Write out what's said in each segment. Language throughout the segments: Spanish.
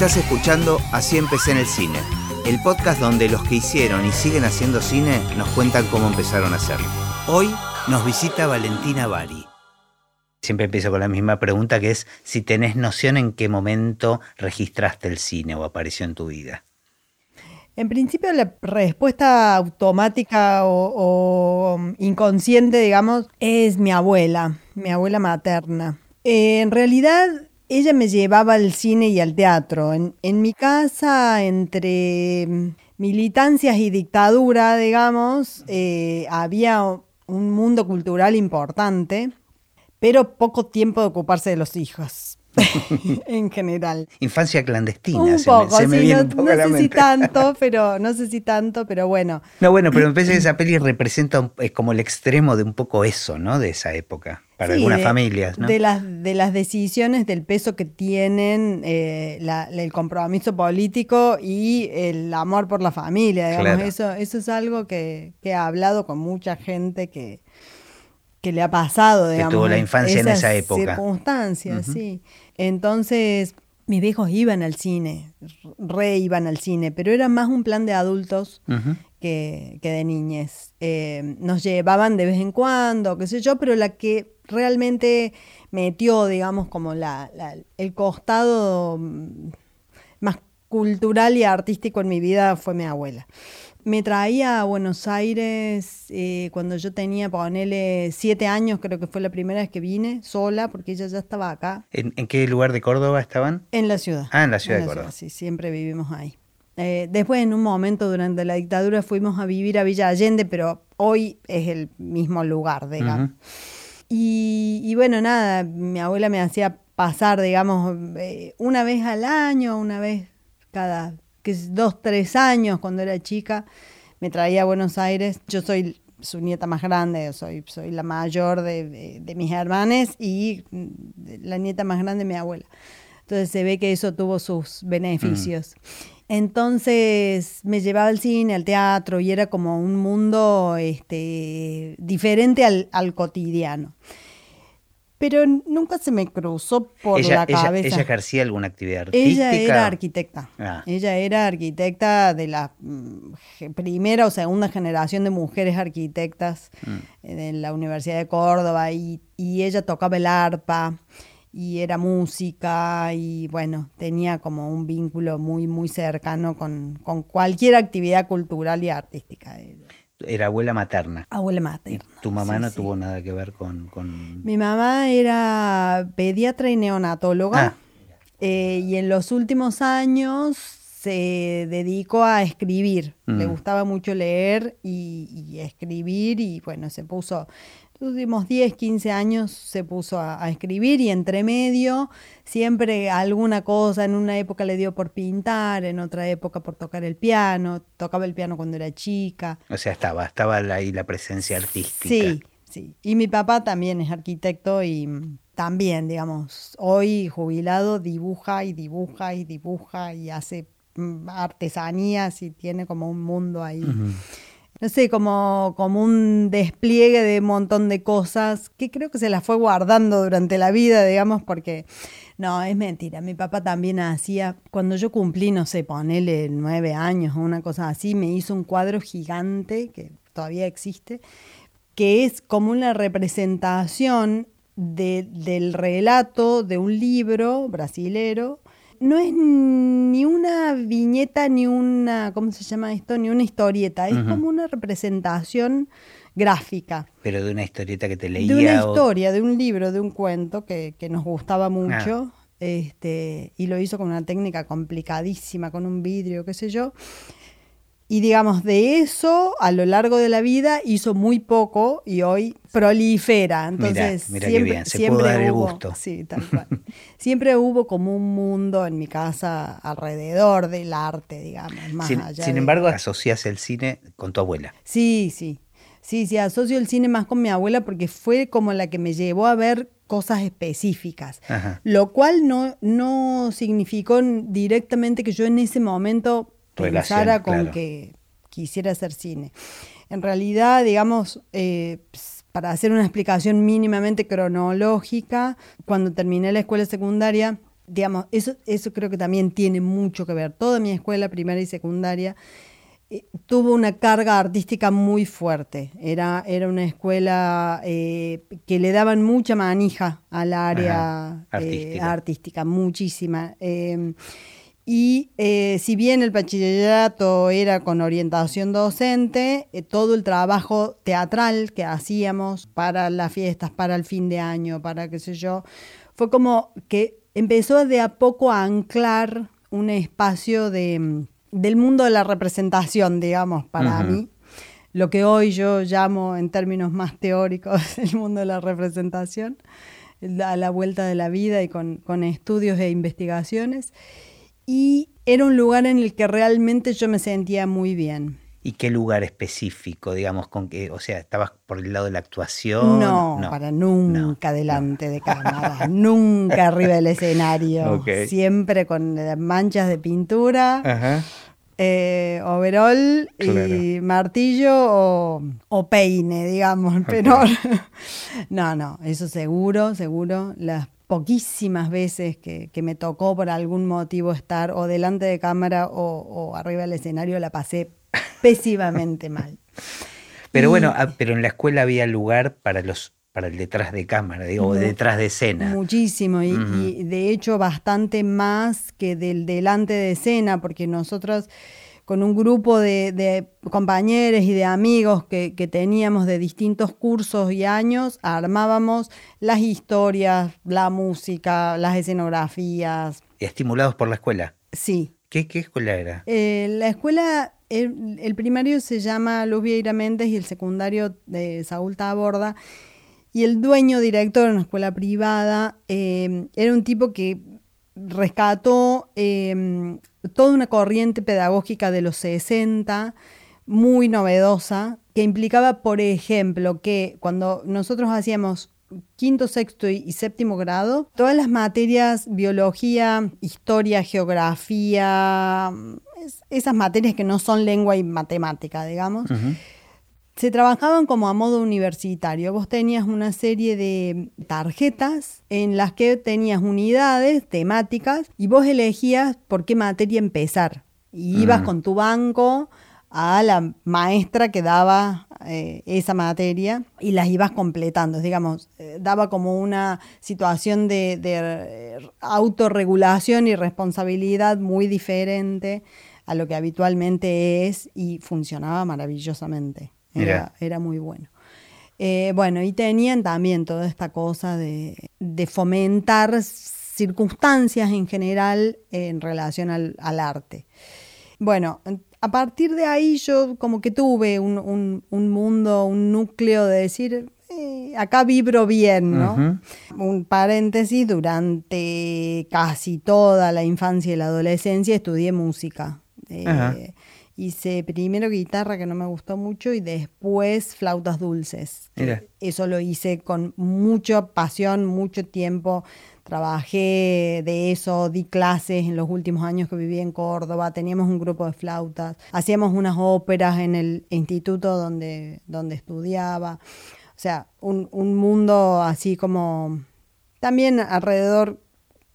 Estás escuchando Así empecé en el cine, el podcast donde los que hicieron y siguen haciendo cine nos cuentan cómo empezaron a hacerlo. Hoy nos visita Valentina Bari. Siempre empiezo con la misma pregunta que es si tenés noción en qué momento registraste el cine o apareció en tu vida. En principio la respuesta automática o, inconsciente, digamos, es mi abuela, mi abuela materna. en realidad ella me llevaba al cine y al teatro. En, mi casa, entre militancias y dictadura, digamos, eh, había un mundo cultural importante, pero poco tiempo de ocuparse de los hijos. en general. Infancia clandestina, un poco, se me, viene no, sé si tanto, pero no sé si tanto, pero bueno. No, bueno, pero me parece que esa peli representa es como el extremo de un poco eso, ¿no? De esa época, para algunas familias, ¿no? De las, de las decisiones, del peso que tienen, eh, el compromiso político y el amor por la familia, digamos. Eso, eso es algo que, que he hablado con mucha gente que que le ha pasado, digamos. Que tuvo la infancia en esa época. Circunstancias, sí. Entonces, mis viejos iban al cine, re iban al cine, pero era más un plan de adultos que, de niñez. Eh, nos llevaban de vez en cuando, qué sé yo, pero la que realmente metió, digamos, como la, el costado mm, más cultural y artístico en mi vida fue mi abuela. Me traía a Buenos Aires eh, cuando yo tenía, ponele, siete años, creo que fue la primera vez que vine sola, porque ella ya estaba acá. ¿En, qué lugar de Córdoba estaban? En la ciudad. Ah, en la ciudad de Córdoba. sí, siempre vivimos ahí. Eh, después, en un momento durante la dictadura, fuimos a vivir a Villa Allende, pero hoy es el mismo lugar, digamos. Y, y, bueno, nada, mi abuela me hacía pasar, digamos, eh, una vez al año, una vez cada que es dos, tres años cuando era chica, me traía a Buenos Aires. Yo soy su nieta más grande, soy, soy la mayor de, mis hermanos y mm, la nieta más grande de mi abuela. Entonces se ve que eso tuvo sus beneficios. Mm. Entonces me llevaba al cine, al teatro y era como un mundo este, diferente al, al cotidiano pero nunca se me cruzó por la cabeza. Ella, ejercía alguna actividad artística? Ella era arquitecta. Ah. Ella era arquitecta de la mm, primera o segunda generación de mujeres arquitectas mm. en la Universidad de Córdoba y, ella tocaba el arpa y era música y bueno, tenía como un vínculo muy, muy cercano con, con cualquier actividad cultural y artística era abuela materna. Abuela materna. ¿Tu mamá no tuvo nada que ver con, Mi mamá era pediatra y neonatóloga. Ah. Eh, y en los últimos años se dedicó a escribir. Le mm. gustaba mucho leer y, escribir y bueno, se puso últimos 10, 15 años se puso a, escribir y entre medio siempre alguna cosa, en una época le dio por pintar, en otra época por tocar el piano, tocaba el piano cuando era chica. O sea, estaba, estaba ahí la presencia artística. Sí, sí. Y mi papá también es arquitecto y también, digamos, hoy jubilado dibuja y dibuja y dibuja y hace mm, artesanías y tiene como un mundo ahí no sé, como, como un despliegue de un montón de cosas que creo que se las fue guardando durante la vida, digamos, porque no, es mentira. Mi papá también hacía, cuando yo cumplí, no sé, ponele nueve años o una cosa así, me hizo un cuadro gigante que todavía existe, que es como una representación del relato de un libro brasilero no es ni una viñeta, ni una, ¿cómo se llama esto? Ni una historieta, es como una representación gráfica. Pero de una historieta que te leía. De una historia, de un libro, de un cuento que, nos gustaba ah. mucho. Este, y lo hizo con una técnica complicadísima, con un vidrio, qué sé yo. Y digamos, de eso a lo largo de la vida hizo muy poco y hoy prolifera. Entonces, siempre, siempre hubo, gusto. Sí, tal cual. siempre hubo como un mundo en mi casa alrededor del arte, digamos. Más sin, allá sin embargo, asocias el cine con tu abuela. Sí, sí. Sí, sí, asocio el cine más con mi abuela porque fue como la que me llevó a ver cosas específicas, lo cual no, no significó directamente que yo en ese momento pensara con que quisiera hacer cine. En realidad, digamos, eh, para hacer una explicación mínimamente cronológica, cuando terminé la escuela secundaria, digamos, eso, eso creo que también tiene mucho que ver. Toda mi escuela primaria y secundaria eh, tuvo una carga artística muy fuerte. Era, era una escuela eh, que le daban mucha manija al área artística. muchísima. Y si bien el bachillerato era con orientación docente, todo el trabajo teatral que hacíamos para las fiestas, para el fin de año, para qué sé yo, fue como que empezó de a poco a anclar un espacio de del mundo de la representación, digamos, para mí. Lo que hoy yo llamo en términos más teóricos el mundo de la representación, a la vuelta de la vida y con, estudios e investigaciones. Y era un lugar en el que realmente yo me sentía muy bien. ¿Y qué lugar específico, digamos, con que, o sea, estabas por el lado de la actuación? No, para nunca delante de cámara, nunca arriba del escenario, siempre con manchas de pintura. Ajá eh, overall y martillo o, peine, digamos, pero no, no, eso seguro, seguro. Las poquísimas veces que, me tocó por algún motivo estar o delante de cámara o, arriba del escenario la pasé pésimamente mal. Pero bueno, ah, pero en la escuela había lugar para los para el detrás de cámara, digo, detrás de escena. Muchísimo, y, de hecho bastante más que del delante de escena, porque nosotros con un grupo de, compañeros y de amigos que, teníamos de distintos cursos y años, armábamos las historias, la música, las escenografías. ¿Estimulados por la escuela? Sí. ¿Qué, escuela era? Eh, la escuela, el, primario se llama Luz Vieira Méndez y el secundario de Saúl Taborda. Y el dueño, director de una escuela privada, eh, era un tipo que rescató em, toda una corriente pedagógica de los 60, muy novedosa, que implicaba, por ejemplo, que cuando nosotros hacíamos quinto, sexto y, séptimo grado, todas las materias, biología, historia, geografía, esas materias que no son lengua y matemática, digamos, se trabajaban como a modo universitario. Vos tenías una serie de tarjetas en las que tenías unidades temáticas y vos elegías por qué materia empezar. Y ibas mm. con tu banco a la maestra que daba eh, esa materia y las ibas completando. Digamos, eh, daba como una situación de, de eh, autorregulación y responsabilidad muy diferente a lo que habitualmente es y funcionaba maravillosamente. Era, muy bueno. Eh, bueno, y tenían también toda esta cosa de, fomentar circunstancias en general en relación al, arte. Bueno, a partir de ahí yo como que tuve un, mundo, un núcleo de decir, eh, acá vibro bien, ¿no? Un paréntesis, durante casi toda la infancia y la adolescencia estudié música. Eh, Hice primero guitarra, que no me gustó mucho, y después flautas dulces. Eso lo hice con mucha pasión, mucho tiempo. Trabajé de eso, di clases en los últimos años que viví en Córdoba, teníamos un grupo de flautas, hacíamos unas óperas en el instituto donde, donde estudiaba. O sea, un, un mundo así como también alrededor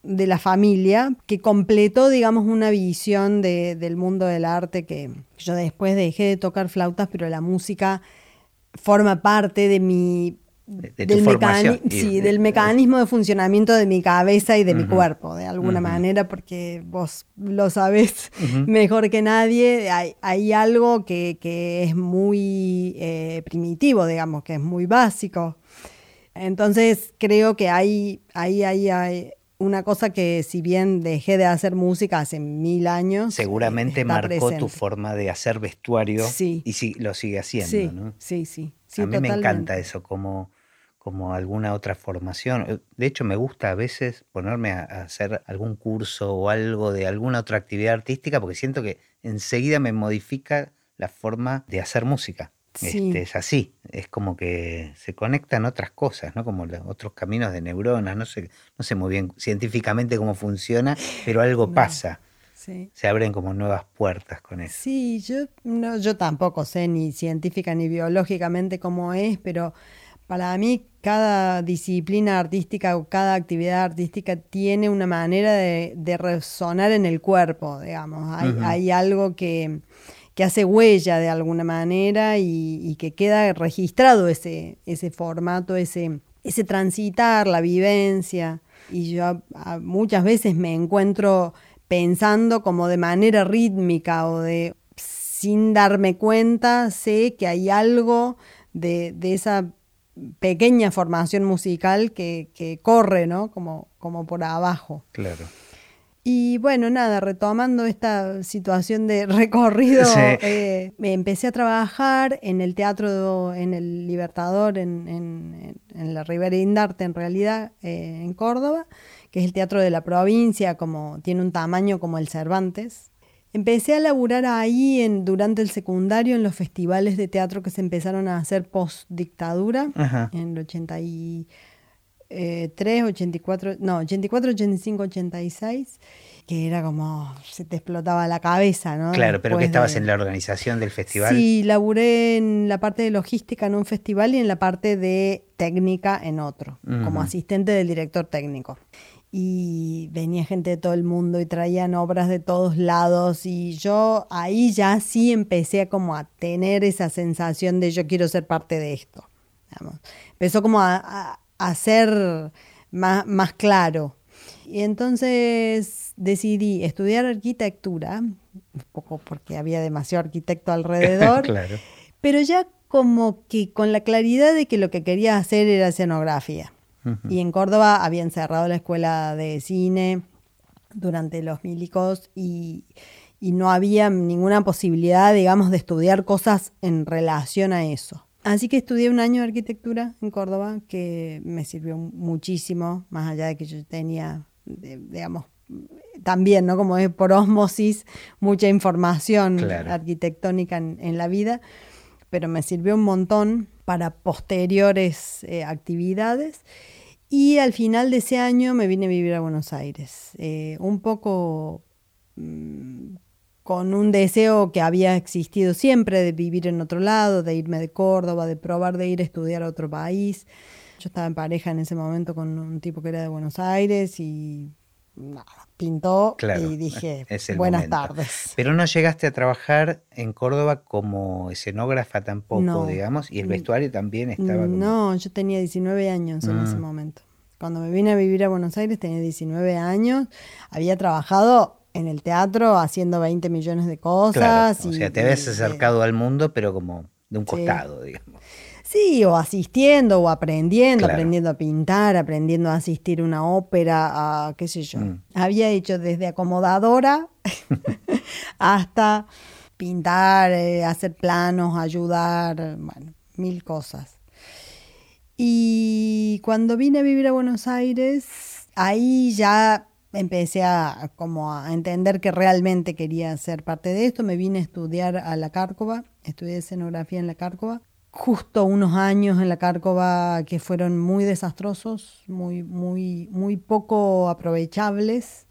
de la familia que completó, digamos, una visión de, del mundo del arte que yo después dejé de tocar flautas, pero la música forma parte de mi... del, sí, del mecanismo de funcionamiento de mi cabeza y de mi cuerpo, de alguna manera, porque vos lo sabés mejor que nadie, hay, hay algo que, que, es muy eh, primitivo, digamos, que es muy básico. Entonces creo que hay, ahí hay, hay, una cosa que si bien dejé de hacer música hace mil años. Seguramente marcó tu forma de hacer vestuario sí. y sí, lo sigue haciendo, sí, ¿no? Sí, sí, A mí me encanta eso, como, como alguna otra formación. De hecho, me gusta a veces ponerme a, hacer algún curso o algo de alguna otra actividad artística porque siento que enseguida me modifica la forma de hacer música. Este, es así, es como que se conectan otras cosas, ¿no? Como otros caminos de neuronas, no sé, no sé muy bien científicamente cómo funciona, pero algo pasa. Se abren como nuevas puertas con eso. Sí, yo, no, yo tampoco sé ni científica ni biológicamente cómo es, pero para mí cada disciplina artística o cada actividad artística tiene una manera de, resonar en el cuerpo, digamos. Hay, algo que, hace huella de alguna manera y, que queda registrado ese, ese formato, ese, ese transitar, la vivencia. Y yo muchas veces me encuentro pensando como de manera rítmica o de sin darme cuenta, sé que hay algo de, de esa pequeña formación musical que, corre, ¿no? Como, como por abajo. Claro. Y bueno, nada, retomando esta situación de recorrido, eh, me empecé a trabajar en el teatro, en el Libertador, en, en, la Ribera Indarte, en realidad, eh, en Córdoba, que es el teatro de la provincia, como tiene un tamaño como el Cervantes. Empecé a laburar ahí en, durante el secundario en los festivales de teatro que se empezaron a hacer post dictadura, en el 83, 84, no, 84, 85, 86, que era como se te explotaba la cabeza, ¿no? Claro, pero que estabas en la organización del festival. Sí, laburé en la parte de logística en un festival y en la parte de técnica en otro, como asistente del director técnico y venía gente de todo el mundo y traían obras de todos lados y yo ahí ya sí empecé a como a tener esa sensación de yo quiero ser parte de esto. Empezó como a, a, ser más, más claro. Y entonces decidí estudiar arquitectura, un poco porque había demasiado arquitecto alrededor, claro. pero ya como que con la claridad de que lo que quería hacer era escenografía. Y en Córdoba habían cerrado la escuela de cine durante los milicos y, no había ninguna posibilidad, digamos, de estudiar cosas en relación a eso. Así que estudié un año de arquitectura en Córdoba que me sirvió muchísimo, más allá de que yo tenía, digamos, también, ¿no? Como es por osmosis, mucha información arquitectónica en, la vida, pero me sirvió un montón para posteriores eh, actividades. Y al final de ese año me vine a vivir a Buenos Aires, eh, un poco mm, con un deseo que había existido siempre de vivir en otro lado, de irme de Córdoba, de probar de ir a estudiar a otro país. Yo estaba en pareja en ese momento con un tipo que era de Buenos Aires y nada, pintó y dije buenas tardes. Pero no llegaste a trabajar en Córdoba como escenógrafa tampoco, digamos, y el mm, vestuario también estaba como... No, yo tenía 19 años en ese mm. momento. Cuando me vine a vivir a Buenos Aires tenía 19 años, había trabajado en el teatro haciendo 20 millones de cosas. o sea, te habías acercado al mundo, pero como de un costado, digamos. Sí, o asistiendo o aprendiendo, aprendiendo a pintar, aprendiendo a asistir a una ópera, a qué sé yo. Mm. Había hecho desde acomodadora hasta pintar, eh, hacer planos, ayudar, bueno, mil cosas. Y cuando vine a vivir a Buenos Aires, ahí ya empecé a, como a entender que realmente quería ser parte de esto. Me vine a estudiar a la Cárcova, estudié escenografía en la Cárcova justo unos años en la Cárcova que fueron muy desastrosos, muy, muy, muy poco aprovechables.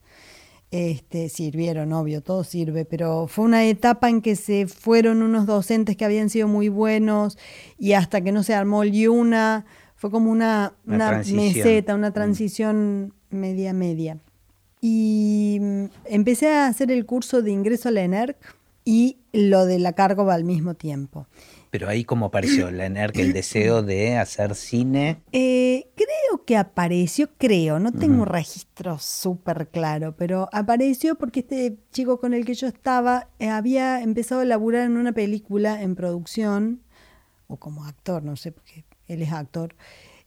Este, sirvieron, obvio, todo sirve, pero fue una etapa en que se fueron unos docentes que habían sido muy buenos y hasta que no se armó el Yuna, fue como una, una, meseta, una mm. transición media media. Y mm, empecé a hacer el curso de ingreso a la ENERC y lo de la Cárcova al mismo tiempo. Pero ahí cómo apareció la ENERC, el deseo de hacer cine. Eh, creo que apareció, creo, no tengo registro súper claro, pero apareció porque este chico con el que yo estaba eh, había empezado a laburar en una película en producción, o como actor, no sé, porque él es actor,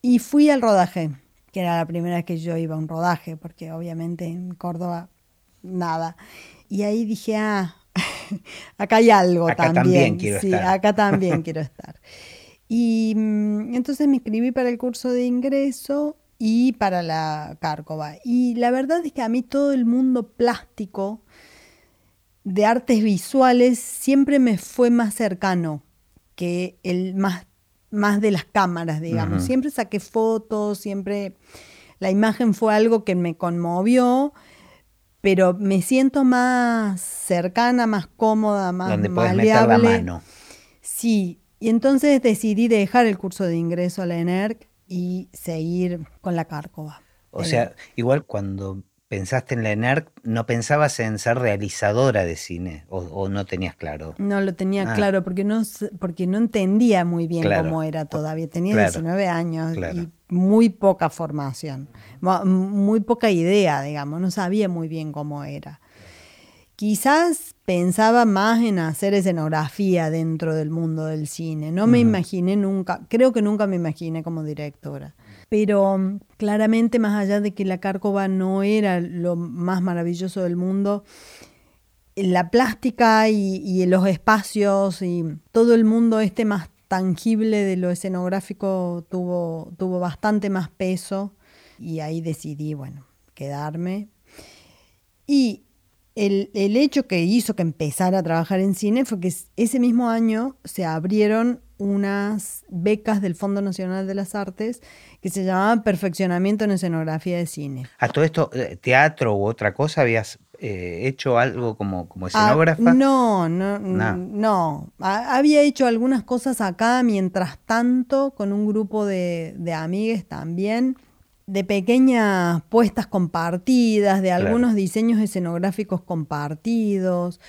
y fui al rodaje, que era la primera vez que yo iba a un rodaje, porque obviamente en Córdoba nada. Y ahí dije, ah, acá hay algo acá también. quiero sí, estar. acá también quiero estar. Y mm, entonces me inscribí para el curso de ingreso y para la Cárcova. Y la verdad es que a mí todo el mundo plástico de artes visuales siempre me fue más cercano que el más, más de las cámaras, digamos. Siempre saqué fotos, siempre la imagen fue algo que me conmovió pero me siento más cercana, más cómoda, más Donde puedes meter la mano. Sí, y entonces decidí dejar el curso de ingreso a la ENERC y seguir con la cárcova. O sea, igual cuando pensaste en la ENERC, no pensabas en ser realizadora de cine o, no tenías claro. No lo tenía ah. claro porque no, porque no entendía muy bien cómo era todavía. Tenía 19 años y muy poca formación, muy poca idea, digamos, no sabía muy bien cómo era. Quizás pensaba más en hacer escenografía dentro del mundo del cine. No me imaginé nunca, creo que nunca me imaginé como directora. Pero mm, claramente, más allá de que la Cárcova no era lo más maravilloso del mundo, la plástica y, los espacios y todo el mundo este más tangible de lo escenográfico tuvo bastante más peso y ahí decidí, bueno, quedarme. Y el, hecho que hizo que empezara a trabajar en cine fue que ese mismo año se abrieron unas becas del Fondo Nacional de las Artes que se llamaban Perfeccionamiento en Escenografía de Cine. ¿A todo esto, eh, teatro u otra cosa, habías eh, hecho algo como, como ah, escenógrafa? no, no, no. había hecho algunas cosas acá mientras tanto con un grupo de, de amigues también de pequeñas puestas compartidas, de algunos diseños escenográficos compartidos.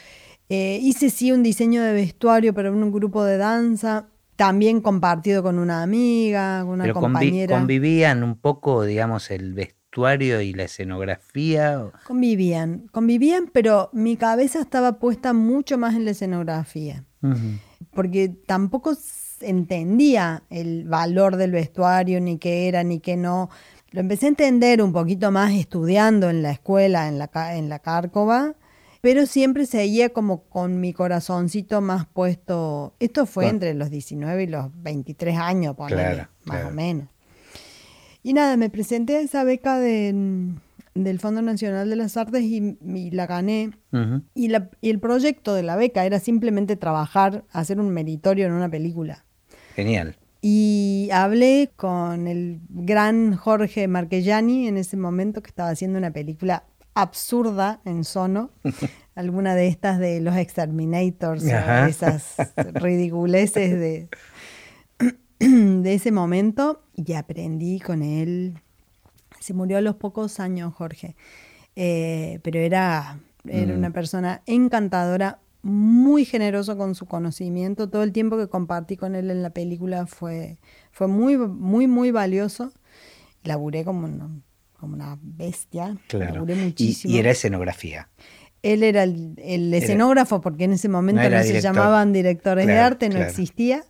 Eh, hice sí un diseño de vestuario para un grupo de danza, también compartido con una amiga, con una compañera. ¿Convivían un poco, digamos, el vestuario y la escenografía? Convivían, convivían, pero mi cabeza estaba puesta mucho más en la escenografía, porque tampoco entendía el valor del vestuario, ni qué era, ni qué no. Lo empecé a entender un poquito más estudiando en la escuela, en la, en la Cárcova, pero siempre seguía como con mi corazoncito más puesto. Esto fue entre los 19 y los 23 años, más o menos. Y nada, me presenté a esa beca del Fondo Nacional de las Artes y, la gané. y, y el proyecto de la beca era simplemente trabajar, hacer un meritorio en una película. Genial. Y hablé con el gran Jorge Marquellani en ese momento que estaba haciendo una película absurda en sono, alguna de estas de los Exterminators, esas ridiculeces de, de ese momento, y aprendí con él. Se murió a los pocos años Jorge, eh, pero era, era mm. una persona encantadora, muy generoso con su conocimiento. Todo el tiempo que compartí con él en la película fue, fue muy, muy, muy valioso. Laburé como como una bestia. Laburé muchísimo. Y, era escenografía. Él era el, escenógrafo, porque en ese momento no, se llamaban directores de arte, no existía.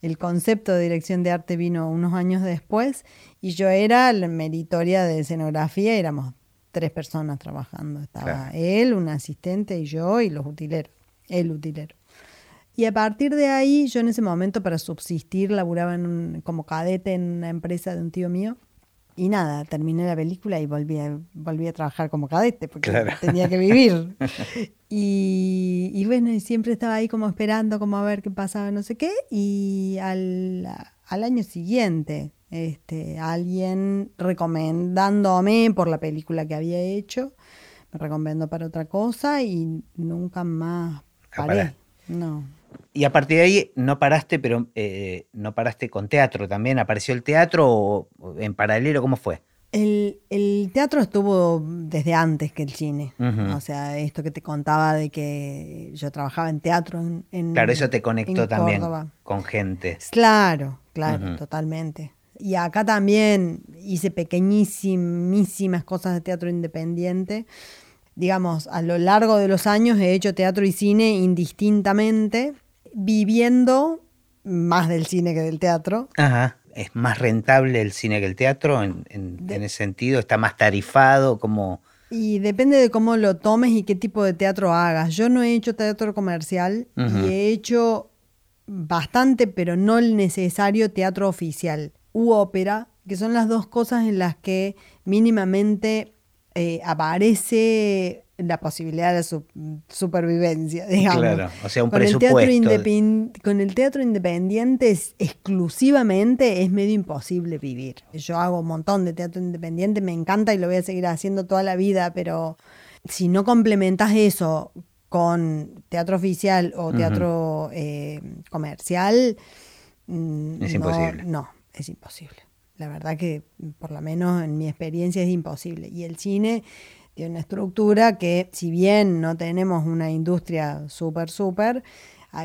El concepto de dirección de arte vino unos años después. Y yo era la meritoria de escenografía, éramos tres personas trabajando. Estaba él, un asistente y yo y los utileros el utilero. Y a partir de ahí, yo en ese momento para subsistir laburaba como cadete en una empresa de un tío mío. Y nada, terminé la película y volví a, volví a trabajar como cadete porque tenía que vivir. y, bueno, y siempre estaba ahí como esperando como a ver qué pasaba, no sé qué. Y al, al año siguiente, este, alguien recomendándome por la película que había hecho, me recomendó para otra cosa y nunca más no. Y a partir de ahí no paraste, pero eh, no paraste con teatro también. ¿Apareció el teatro o en paralelo? ¿Cómo fue? El, teatro estuvo desde antes que el cine. O sea, esto que te contaba de que yo trabajaba en teatro en. claro, eso te conectó también con gente. Claro, claro, totalmente. Y acá también hice pequeñísimas cosas de teatro independiente digamos, a lo largo de los años he hecho teatro y cine indistintamente, viviendo más del cine que del teatro. Ajá. ¿Es más rentable el cine que el teatro en, ese sentido? ¿Está más tarifado? como Y depende de cómo lo tomes y qué tipo de teatro hagas. Yo no he hecho teatro comercial y he hecho bastante, pero no el necesario teatro oficial u ópera, que son las dos cosas en las que mínimamente eh, aparece la posibilidad de su supervivencia, digamos. Claro, o sea, un con presupuesto. El teatro con el teatro independiente exclusivamente es medio imposible vivir. Yo hago un montón de teatro independiente, me encanta y lo voy a seguir haciendo toda la vida, pero si no complementas eso con teatro oficial o teatro eh, comercial, mm, es imposible. No, es imposible. la verdad que por lo menos en mi experiencia es imposible. Y el cine tiene una estructura que si bien no tenemos una industria súper, súper,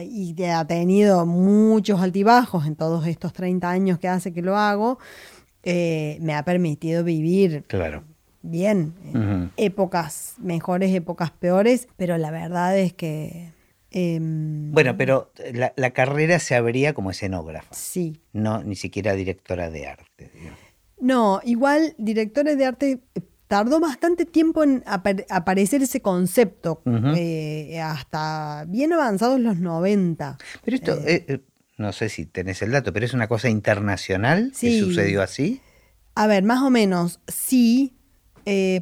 y ha tenido muchos altibajos en todos estos 30 años que hace que lo hago, eh, me ha permitido vivir claro. bien, épocas mejores, épocas peores, pero la verdad es que... Em, bueno, pero la, carrera se abría como escenógrafa. Sí. No, ni siquiera directora de arte. No, igual directores de arte tardó bastante tiempo en aparecer ese concepto, eh, hasta bien avanzados los 90. Pero esto, eh. Eh, no sé si tenés el dato, pero es una cosa internacional sí. que sucedió así. A ver, más o menos, sí,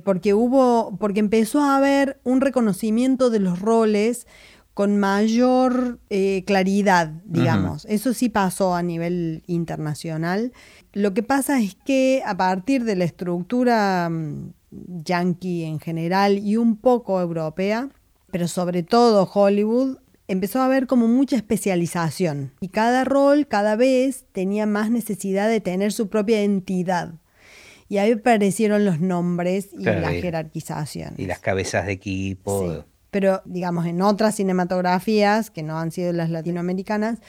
porque hubo, porque empezó a haber un reconocimiento de los roles con mayor claridad, digamos. Eso sí pasó a nivel internacional. Lo que pasa es que a partir de la estructura mm, yankee en general y un poco europea, pero sobre todo Hollywood, empezó a haber como mucha especialización y cada rol cada vez tenía más necesidad de tener su propia entidad. Y ahí aparecieron los nombres y la jerarquización. Y las cabezas de equipo. Pero, digamos, en otras cinematografías, que no han sido las latinoamericanas,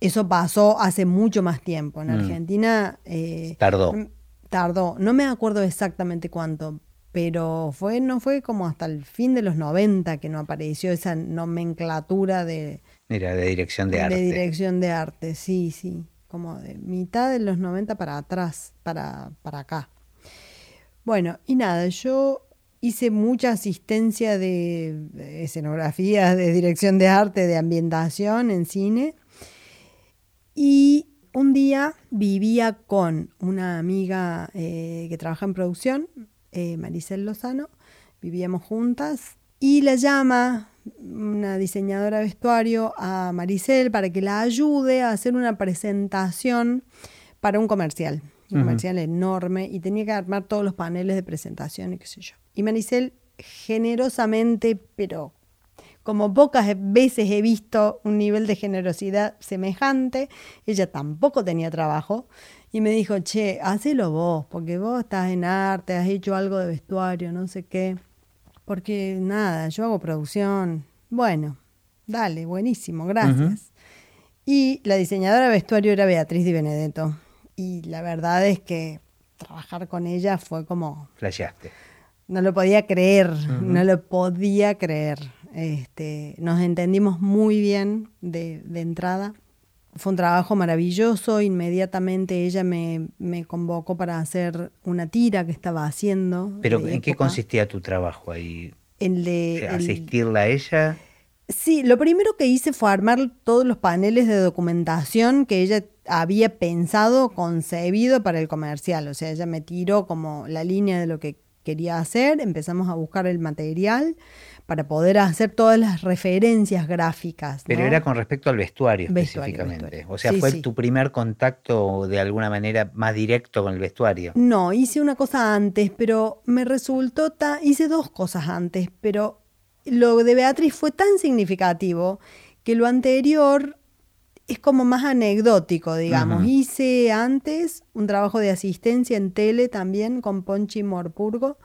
eso pasó hace mucho más tiempo. En mm. Argentina... Eh, Tardó tardó, no me acuerdo exactamente cuánto, pero fue, no fue como hasta el fin de los 90 que no apareció esa nomenclatura de... Mira, de dirección de, arte. De dirección de arte, sí, sí, como de mitad de los 90 para atrás, para, para acá. Bueno, y nada, yo hice mucha asistencia de, de escenografías, de dirección de arte, de ambientación en cine. Y un día vivía con una amiga eh, que trabaja en producción, eh, Maricel Lozano, vivíamos juntas y la llama una diseñadora de vestuario a Maricel para que la ayude a hacer una presentación para un comercial, un comercial enorme y tenía que armar todos los paneles de presentación y qué sé yo. Y Maricel generosamente, pero como pocas veces he visto un nivel de generosidad semejante. Ella tampoco tenía trabajo y me dijo, che, hacelo vos, porque vos estás en arte, has hecho algo de vestuario, no sé qué. Porque nada, yo hago producción. Bueno, dale, buenísimo, gracias. Y la diseñadora de vestuario era Beatriz Di Benedetto. Y la verdad es que trabajar con ella fue como... Flasheaste. No lo podía creer, no lo podía creer. Este, nos entendimos muy bien de, entrada. Fue un trabajo maravilloso. Inmediatamente ella me, convocó para hacer una tira que estaba haciendo. ¿Pero en qué consistía tu trabajo ahí? El de, ¿Asistirla a ella? Sí, lo primero que hice fue armar todos los paneles de documentación que ella había pensado, concebido para el comercial. O sea, ella me tiró como la línea de lo que quería hacer, empezamos a buscar el material para poder hacer todas las referencias gráficas. Pero era con respecto al vestuario, específicamente. O sea, fue tu primer contacto de alguna manera más directo con el vestuario. No, hice una cosa antes, pero me resultó tan... Hice dos cosas antes, pero lo de Beatriz fue tan significativo que lo anterior es como más anecdótico, digamos. Hice antes un trabajo de asistencia en tele también con Ponchi Morpurgo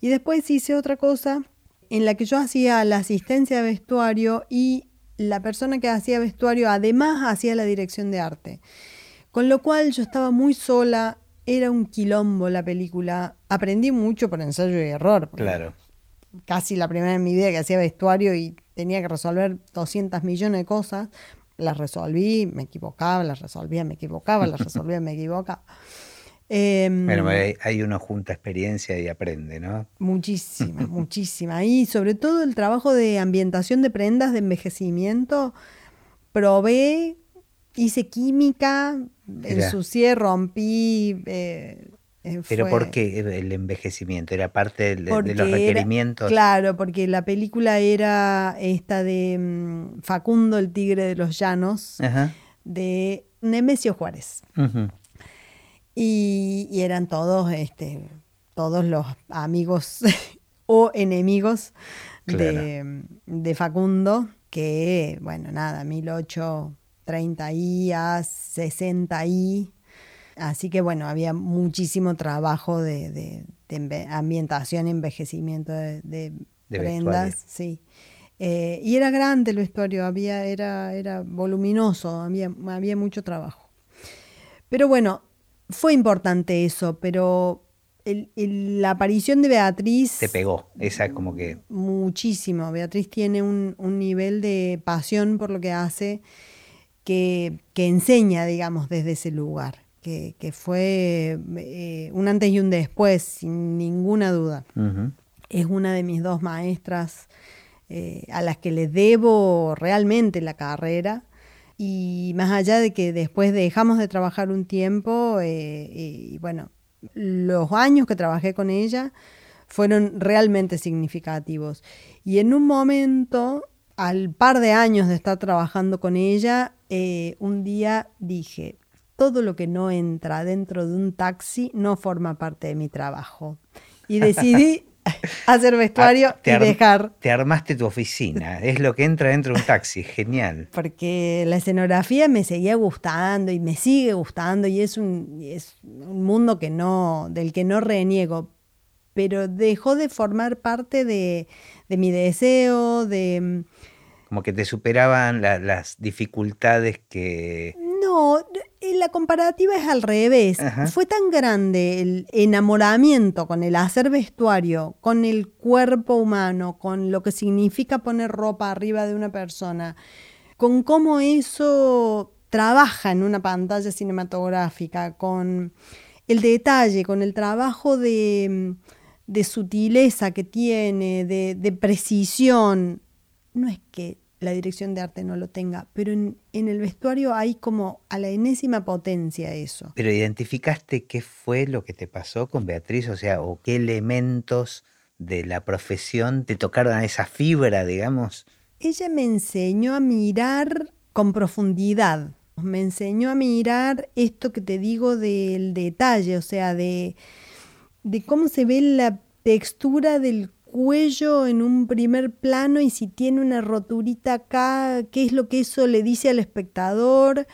y después hice otra cosa en la que yo hacía la asistencia de vestuario y la persona que hacía vestuario además hacía la dirección de arte. Con lo cual yo estaba muy sola, era un quilombo la película. Aprendí mucho por ensayo y error. Claro. Casi la primera en mi vida que hacía vestuario y tenía que resolver 200 millones de cosas. Las resolví, me equivocaba, las resolvía, me equivocaba, las resolvía, me equivocaba. Em, bueno, hay, uno junta experiencia y aprende, ¿no? Muchísima, muchísima. Y sobre todo el trabajo de ambientación de prendas de envejecimiento, probé, hice química, ensucié, rompí. Eh, eh, ¿Pero por qué el envejecimiento? ¿Era parte de, los requerimientos? claro, porque la película era esta de mm, Facundo, el tigre de los llanos, de Nemesio Juárez. Y, eran todos, este, todos los amigos o enemigos de, Facundo, que, bueno, nada, 1830 y a 60 y Así que bueno, había muchísimo trabajo de, ambientación y envejecimiento de, prendas. Sí. Eh, y era grande el vestuario, había, era, era voluminoso, había, había mucho trabajo. Pero bueno, fue importante eso, pero la aparición de Beatriz... Te pegó, esa como que... Muchísimo. Beatriz tiene un, nivel de pasión por lo que hace que, enseña, digamos, desde ese lugar, que, fue eh, un antes y un después, sin ninguna duda. Es una de mis dos maestras eh, a las que le debo realmente la carrera. Y más allá de que después dejamos de trabajar un tiempo, eh, y bueno, los años que trabajé con ella fueron realmente significativos. Y en un momento, al par de años de estar trabajando con ella, eh, un día dije, todo lo que no entra dentro de un taxi no forma parte de mi trabajo. Y decidí hacer vestuario y dejar. Te armaste tu oficina, es lo que entra dentro de un taxi, genial. Porque la escenografía me seguía gustando y me sigue gustando y es un, es un mundo que no, del que no reniego, pero dejó de formar parte de, de mi deseo, de... Como que te superaban las dificultades que... No, la comparativa es al revés. Fue tan grande el enamoramiento con el hacer vestuario, con el cuerpo humano, con lo que significa poner ropa arriba de una persona, con cómo eso trabaja en una pantalla cinematográfica, con el detalle, con el trabajo de, sutileza que tiene, de precisión. No es que la dirección de arte no lo tenga, pero en, el vestuario hay como a la enésima potencia eso. Pero identificaste qué fue lo que te pasó con Beatriz, o sea, o qué elementos de la profesión te tocaron a esa fibra, digamos. Ella me enseñó a mirar con profundidad, me enseñó a mirar esto que te digo del detalle, o sea, de, de cómo se ve la textura del cuello en un primer plano y si tiene una roturita acá, qué es lo que eso le dice al espectador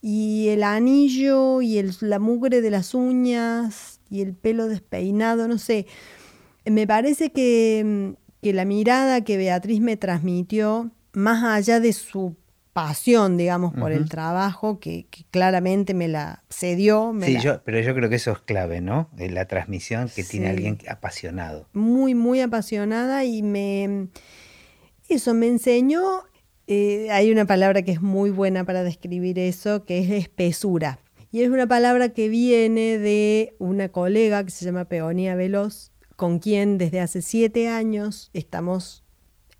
y el anillo y el, la mugre de las uñas y el pelo despeinado, no sé. Me parece que, que la mirada que Beatriz me transmitió, más allá de su pasión, digamos, por el trabajo, que, claramente me la cedió. sí, Yo, pero yo creo que eso es clave, ¿no? La transmisión que tiene alguien apasionado. Muy, muy apasionada y me... Eso me enseñó, eh, hay una palabra que es muy buena para describir eso, que es espesura. Y es una palabra que viene de una colega que se llama Peonía Veloz, con quien desde hace siete años estamos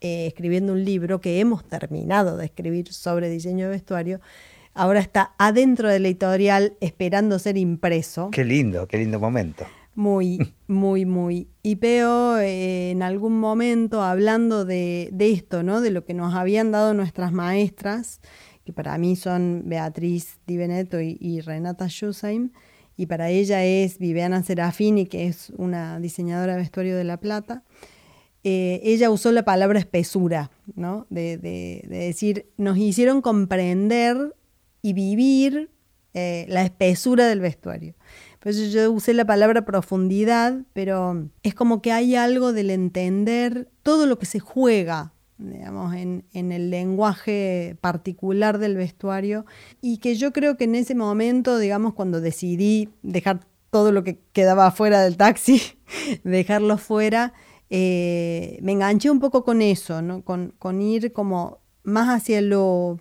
eh, escribiendo un libro que hemos terminado de escribir sobre diseño de vestuario. Ahora está adentro de la editorial esperando ser impreso. Qué lindo, qué lindo momento. Muy, muy, muy. Y Peo eh, en algún momento hablando de, esto, ¿no? De lo que nos habían dado nuestras maestras, que para mí son Beatriz Di Benetto y, Renata Schusheim, y para ella es Viviana Serafini, que es una diseñadora de vestuario de La Plata. Eh, ella usó la palabra espesura, ¿no? De, decir, nos hicieron comprender y vivir eh, la espesura del vestuario. Por eso yo usé la palabra profundidad, pero es como que hay algo del entender todo lo que se juega, digamos, en, en el lenguaje particular del vestuario, y que yo creo que en ese momento, digamos, cuando decidí dejar todo lo que quedaba fuera del taxi, dejarlo fuera, eh, me enganché un poco con eso, ¿no? con, con, ir como más hacia lo,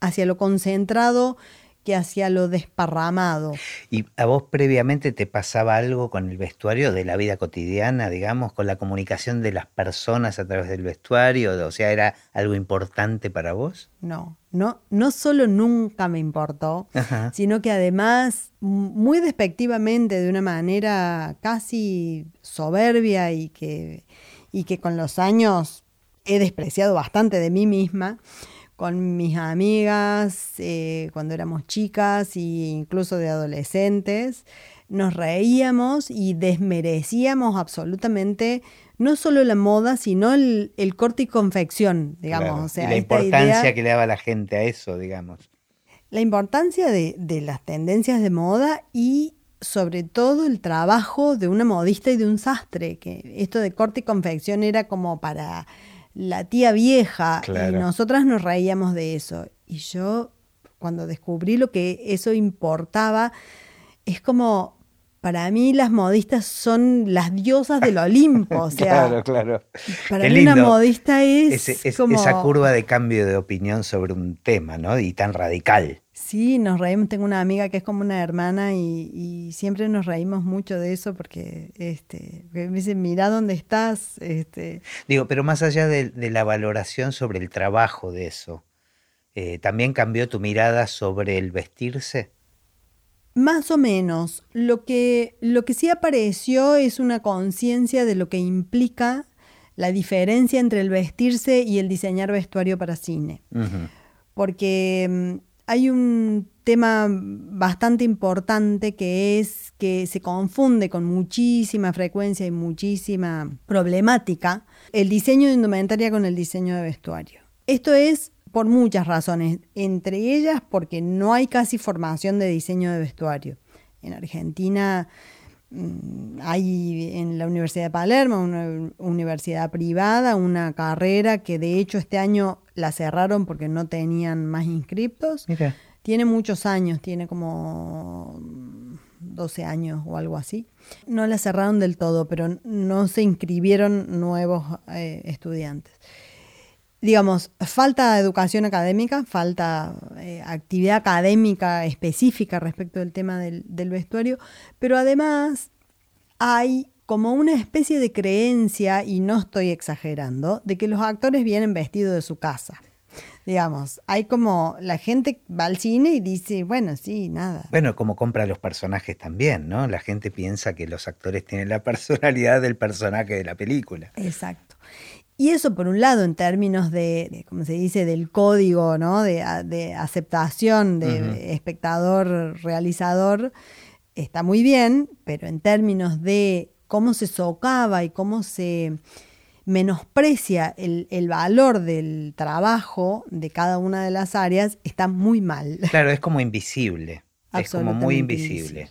hacia lo concentrado que hacia lo desparramado. ¿Y a vos previamente te pasaba algo con el vestuario de la vida cotidiana, digamos, con la comunicación de las personas a través del vestuario? O sea, ¿era algo importante para vos? No, no, no solo nunca me importó, sino que además, muy despectivamente, de una manera casi soberbia y que, y que con los años he despreciado bastante de mí misma, con mis amigas eh, cuando éramos chicas e incluso de adolescentes. Nos reíamos y desmerecíamos absolutamente no solo la moda, sino el, corte y confección, digamos. y la importancia que le daba la gente a eso, digamos. la importancia de, de las tendencias de moda y sobre todo el trabajo de una modista y de un sastre, que esto de corte y confección era como para la tía vieja y nosotras nos reíamos de eso. Y yo cuando descubrí lo que eso importaba, es como para mí las modistas son las diosas del Olimpo. O sea, claro, claro. Para mí una modista es, esa curva de cambio de opinión sobre un tema, ¿no? Y tan radical. Sí, nos reímos. Tengo una amiga que es como una hermana y, siempre nos reímos mucho de eso porque este, me dice, mira dónde estás. Este. Digo, pero más allá de, la valoración sobre el trabajo de eso, eh, ¿también cambió tu mirada sobre el vestirse? Más o menos. Lo que, lo que sí apareció es una conciencia de lo que implica la diferencia entre el vestirse y el diseñar vestuario para cine. Porque mm, hay un tema bastante importante que es que se confunde con muchísima frecuencia y muchísima problemática el diseño de indumentaria con el diseño de vestuario. Esto es por muchas razones, entre ellas porque no hay casi formación de diseño de vestuario. En Argentina hay en la Universidad de Palermo, una universidad privada, una carrera que de hecho este año la cerraron porque no tenían más inscriptos. Tiene muchos años, tiene como 12 años o algo así. No la cerraron del todo, pero no se inscribieron nuevos eh, estudiantes digamos, falta educación académica, falta eh, actividad académica específica respecto del tema del, vestuario, pero además hay como una especie de creencia, y no estoy exagerando, de que los actores vienen vestidos de su casa. Digamos, hay como la gente va al cine y dice, bueno, sí, nada. Bueno, como compra los personajes también, ¿no? La gente piensa que los actores tienen la personalidad del personaje de la película. Exacto. Y eso, por un lado, en términos de, como se dice, del código, ¿no? De, aceptación de espectador-realizador, está muy bien, pero en términos de cómo se socava y cómo se menosprecia el, valor del trabajo de cada una de las áreas, está muy mal. Claro, es como invisible. Es como muy invisible.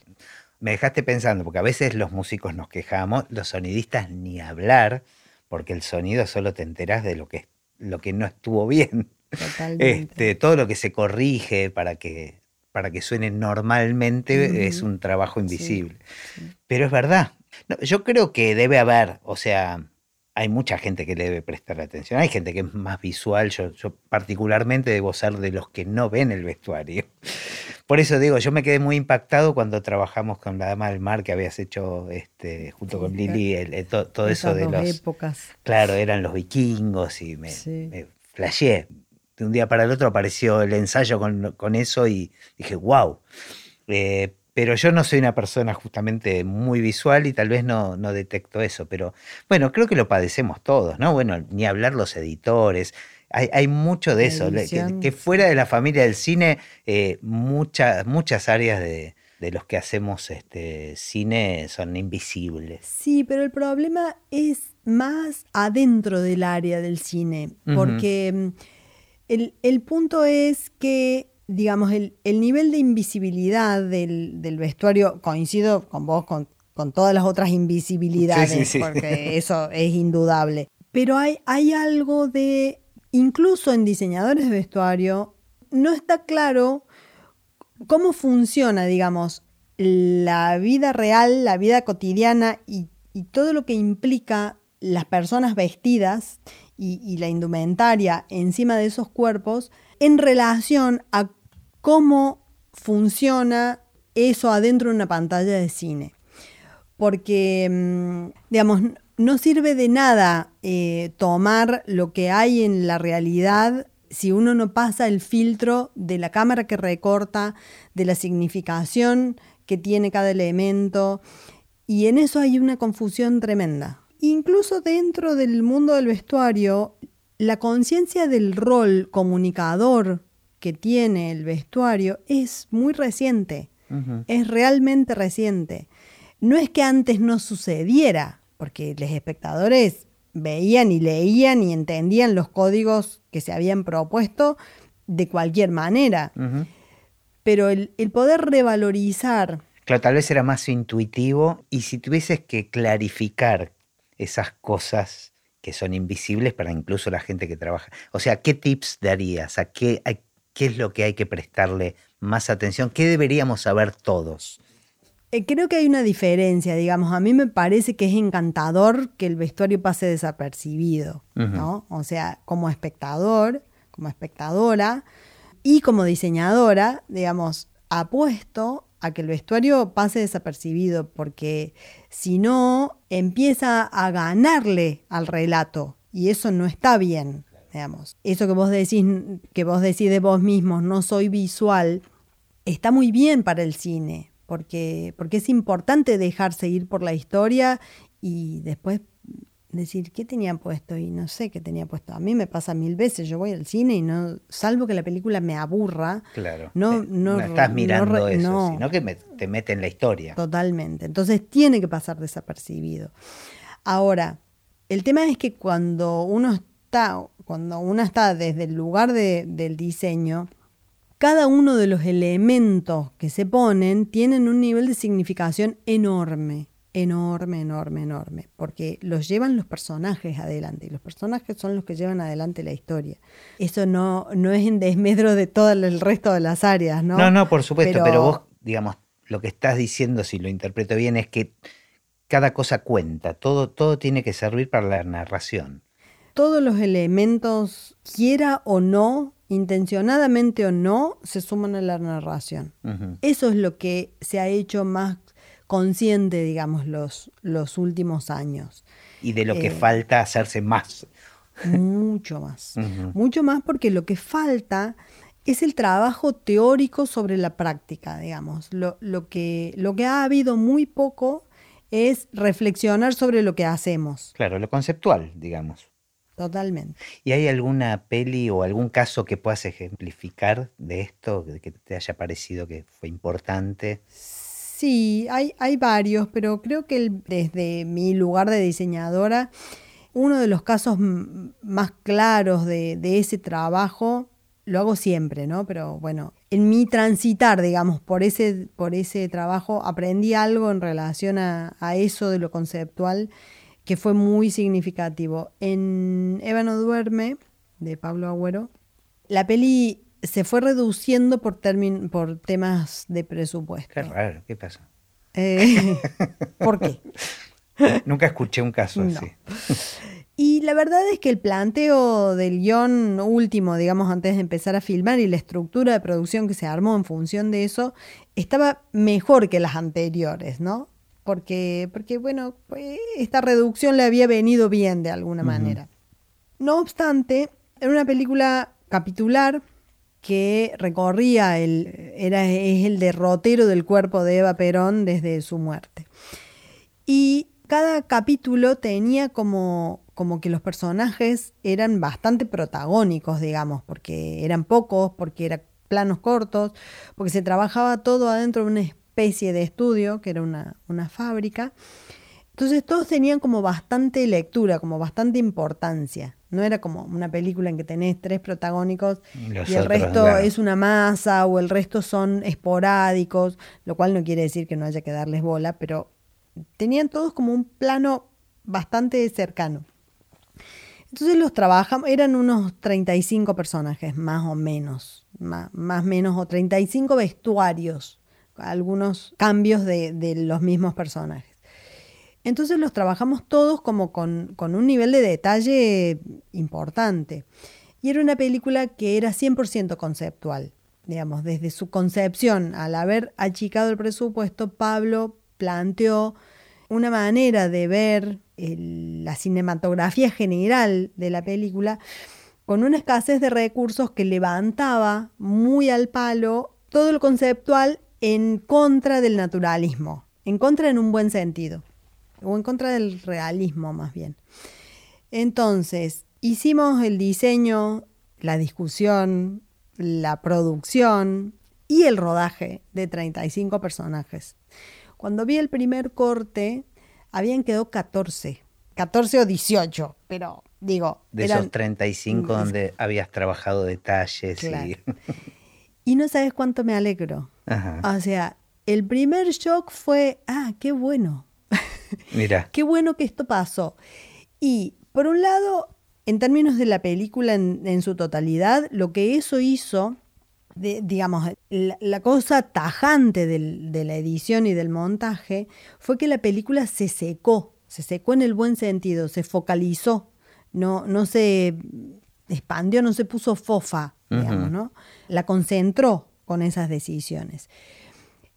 Me dejaste pensando, porque a veces los músicos nos quejamos, los sonidistas ni hablar porque el sonido solo te enteras de lo que, lo que no estuvo bien. Este, todo lo que se corrige para que, para que suene normalmente es un trabajo invisible. Pero es verdad. yo creo que debe haber, o sea, hay mucha gente que le debe prestar atención. Hay gente que es más visual. Yo, yo, particularmente debo ser de los que no ven el vestuario. Por eso digo, yo me quedé muy impactado cuando trabajamos con la Dama del Mar que habías hecho este, junto con Lili, el, todo eso de las épocas. Claro, eran los vikingos y me, me De un día para el otro apareció el ensayo con, eso y dije, wow. Eh, pero yo no soy una persona justamente muy visual y tal vez no, no detecto eso, pero bueno, creo que lo padecemos todos, ¿no? Bueno, ni hablar los editores, hay, mucho de eso, que, fuera de la familia del cine, eh, muchas, muchas áreas de, los que hacemos este cine son invisibles. Sí, pero el problema es más adentro del área del cine, porque mm, el, el punto es que digamos, el, nivel de invisibilidad del, vestuario, coincido con vos, con, todas las otras invisibilidades, porque eso es indudable. Pero hay, hay algo de, incluso en diseñadores de vestuario, no está claro cómo funciona, digamos, la vida real, la vida cotidiana y, todo lo que implica las personas vestidas y, y, la indumentaria encima de esos cuerpos en relación a cómo funciona eso adentro de una pantalla de cine. Porque, mm, digamos, no sirve de nada eh, tomar lo que hay en la realidad si uno no pasa el filtro de la cámara que recorta, de la significación que tiene cada elemento. Y en eso hay una confusión tremenda. Incluso dentro del mundo del vestuario, la conciencia del rol comunicador que tiene el vestuario es muy reciente, es realmente reciente. No es que antes no sucediera, porque los espectadores veían y leían y entendían los códigos que se habían propuesto de cualquier manera. pero el, el poder revalorizar Claro, tal vez era más intuitivo y si tuvieses que clarificar esas cosas que son invisibles para incluso la gente que trabaja, o sea, ¿qué tips darías? ¿A qué, a qué es lo que hay que prestarle más atención? ¿Qué deberíamos saber todos? Eh, Creo que hay una diferencia, digamos, a mí me parece que es encantador que el vestuario pase desapercibido, ¿no? O sea, como espectador, como espectadora y como diseñadora, digamos, apuesto a que el vestuario pase desapercibido, porque si no, empieza a ganarle al relato y eso no está bien, digamos. Eso que vos decís, que vos decís de vos mismos, no soy visual, está muy bien para el cine, porque, porque es importante dejarse ir por la historia y después decir qué tenían puesto y no sé qué tenía puesto. A mí me pasa mil veces, yo voy al cine y no, salvo que la película me aburra, Claro. no, eh, no, estás mirando no eso, no. sino que me- te mete en la historia. Totalmente. Entonces tiene que pasar desapercibido. Ahora, el tema es que cuando uno está, cuando uno está desde el lugar de- del diseño, cada uno de los elementos que se ponen tienen un nivel de significación enorme, enorme, enorme, enorme, porque los llevan los personajes adelante y los personajes son los que llevan adelante la historia. Eso no, no es en desmedro de todo el resto de las áreas, ¿no? No, no, por supuesto, pero, Pero- vos, digamos, lo que estás diciendo, si lo interpreto bien, es que cada cosa cuenta, todo, todo tiene que servir para la narración. Todos los elementos, quiera o no, intencionadamente o no, se suman a la narración. Eso es lo que se ha hecho más consciente, digamos, los, los últimos años. Y de lo que Eh, falta hacerse más. Mucho más. Mucho más porque lo que falta es el trabajo teórico sobre la práctica, digamos. Lo, lo que, lo que ha habido muy poco es reflexionar sobre lo que hacemos, Claro, lo conceptual, digamos. Totalmente. ¿Y hay alguna peli o algún caso que puedas ejemplificar de esto, que te haya parecido que fue importante? Sí, hay, hay varios, pero creo que el- desde mi lugar de diseñadora, uno de los casos más claros de, de ese trabajo, lo hago siempre, ¿no? Pero bueno, en mi transitar, digamos, por ese, por ese trabajo, aprendí algo en relación a, a eso de lo conceptual que fue muy significativo. En Eva no duerme, de Pablo Agüero, la peli se fue reduciendo por, termin- por temas de presupuesto. Qué raro, ¿qué pasa? Eh, ¿Por qué? Nunca escuché un caso No. así. Y la verdad es que el planteo del guion último, digamos, antes de empezar a filmar y la estructura de producción que se armó en función de eso, estaba mejor que las anteriores, ¿no? Porque, porque bueno, pues, esta reducción le había venido bien de alguna manera. No obstante, era una película capitular que recorría el, era, es el derrotero del cuerpo de Eva Perón desde su muerte. Y cada capítulo tenía como, como que los personajes eran bastante protagónicos, digamos, porque eran pocos, porque eran planos cortos, porque se trabajaba todo adentro de una especie de estudio, que era una, una fábrica. Entonces todos tenían como bastante lectura, como bastante importancia. No era como una película en que tenés tres protagónicos Los y el otros, resto claro. es una masa o el resto son esporádicos, lo cual no quiere decir que no haya que darles bola, pero tenían todos como un plano bastante cercano. Entonces los trabajamos, eran unos 35 personajes, más o menos, más, más menos, o 35 vestuarios, algunos cambios de, los mismos personajes. Entonces los trabajamos todos como con, un nivel de detalle importante. Y era una película que era 100% conceptual. Digamos, desde su concepción, al haber achicado el presupuesto, Pablo planteó una manera de ver la cinematografía general de la película con una escasez de recursos que levantaba muy al palo todo lo conceptual en contra del naturalismo, en contra en un buen sentido, o en contra del realismo más bien. Entonces, hicimos el diseño, la discusión, la producción y el rodaje de 35 personajes. Cuando vi el primer corte, habían quedado 14, 14 o 18, pero digo, De eran- esos 35 donde habías trabajado detalles Claro. y... Y no sabes cuánto me alegro. O sea, el primer shock fue, ah, qué bueno. Mira. qué bueno que esto pasó. Y por un lado, en términos de la película en, su totalidad, lo que eso hizo, digamos, la, cosa tajante de la edición y del montaje fue que la película se secó, se secó en el buen sentido, se focalizó, no, no se expandió, no se puso fofa, digamos, ¿no? La concentró con esas decisiones.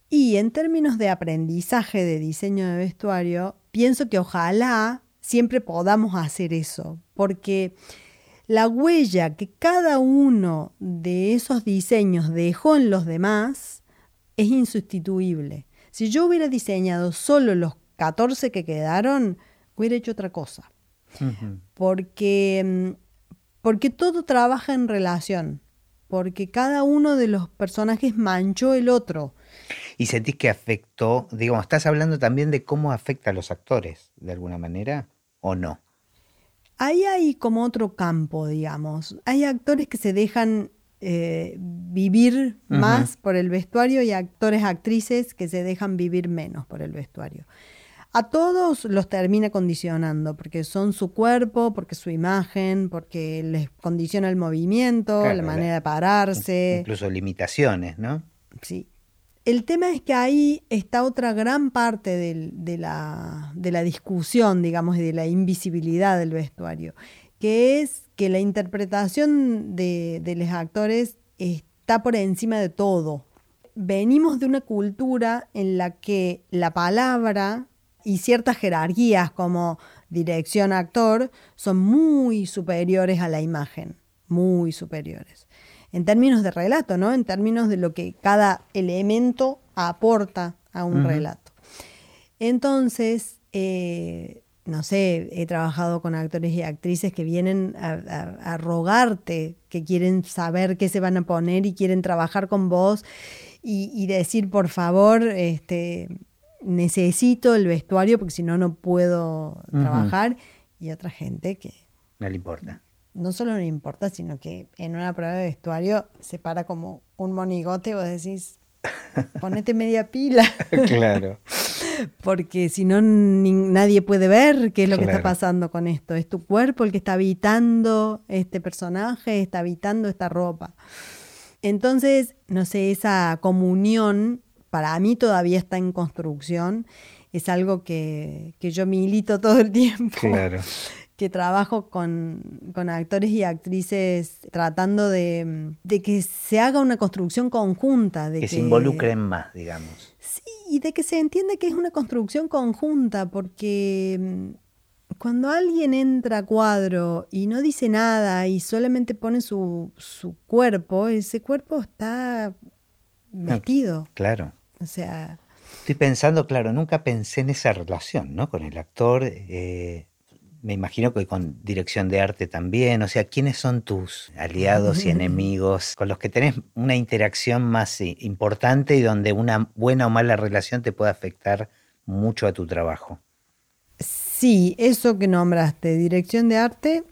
Y en términos de aprendizaje de diseño de vestuario, pienso que ojalá siempre podamos hacer eso, porque la huella que cada uno de esos diseños dejó en los demás es insustituible. Si yo hubiera diseñado solo los 14 que quedaron, hubiera hecho otra cosa. Porque mm, porque todo trabaja en relación, porque cada uno de los personajes manchó el otro. ¿Y sentís que afectó, digamos, estás hablando también de cómo afecta a los actores, de alguna manera, o no? Ahí hay como otro campo, digamos. Hay actores que se dejan eh, vivir más por el vestuario y actores, actrices que se dejan vivir menos por el vestuario a todos los termina condicionando, porque son su cuerpo, porque su imagen, porque les condiciona el movimiento, la manera de pararse. Incluso limitaciones, ¿no? Sí. El tema es que ahí está otra gran parte de, la, de la discusión, digamos, y de la invisibilidad del vestuario, que es que la interpretación de, de los actores está por encima de todo. Venimos de una cultura en la que la palabra y ciertas jerarquías como dirección actor son muy superiores a la imagen, muy superiores. En términos de relato, ¿no? En términos de lo que cada elemento aporta a un relato. Entonces, eh, no sé, he trabajado con actores y actrices que vienen a, rogarte, que quieren saber qué se van a poner y quieren trabajar con vos y, y decir, por favor, este, necesito el vestuario porque si no, no puedo trabajar. Y otra gente que... No le importa. No solo no le importa, sino que en una prueba de vestuario se para como un monigote y vos decís, ponete media pila. claro. Porque si no, nadie puede ver qué es lo que está pasando con esto. Es tu cuerpo el que está habitando este personaje, está habitando esta ropa. Entonces, no sé, esa comunión para mí todavía está en construcción. Es algo que, yo milito todo el tiempo. Claro. Que trabajo con, actores y actrices tratando de, que se haga una construcción conjunta. De que, se involucren más, digamos. Sí, y de que se entienda que es una construcción conjunta, porque mm, cuando alguien entra a cuadro y no dice nada y solamente pone su, su cuerpo, ese cuerpo está vestido. Claro. O sea... Estoy pensando, claro, nunca pensé en esa relación, ¿no? Con el actor. Eh, me imagino que con dirección de arte también. O sea, ¿quiénes son tus aliados y enemigos con los que tenés una interacción más eh, importante y donde una buena o mala relación te puede afectar mucho a tu trabajo? Sí, eso que nombraste, dirección de arte,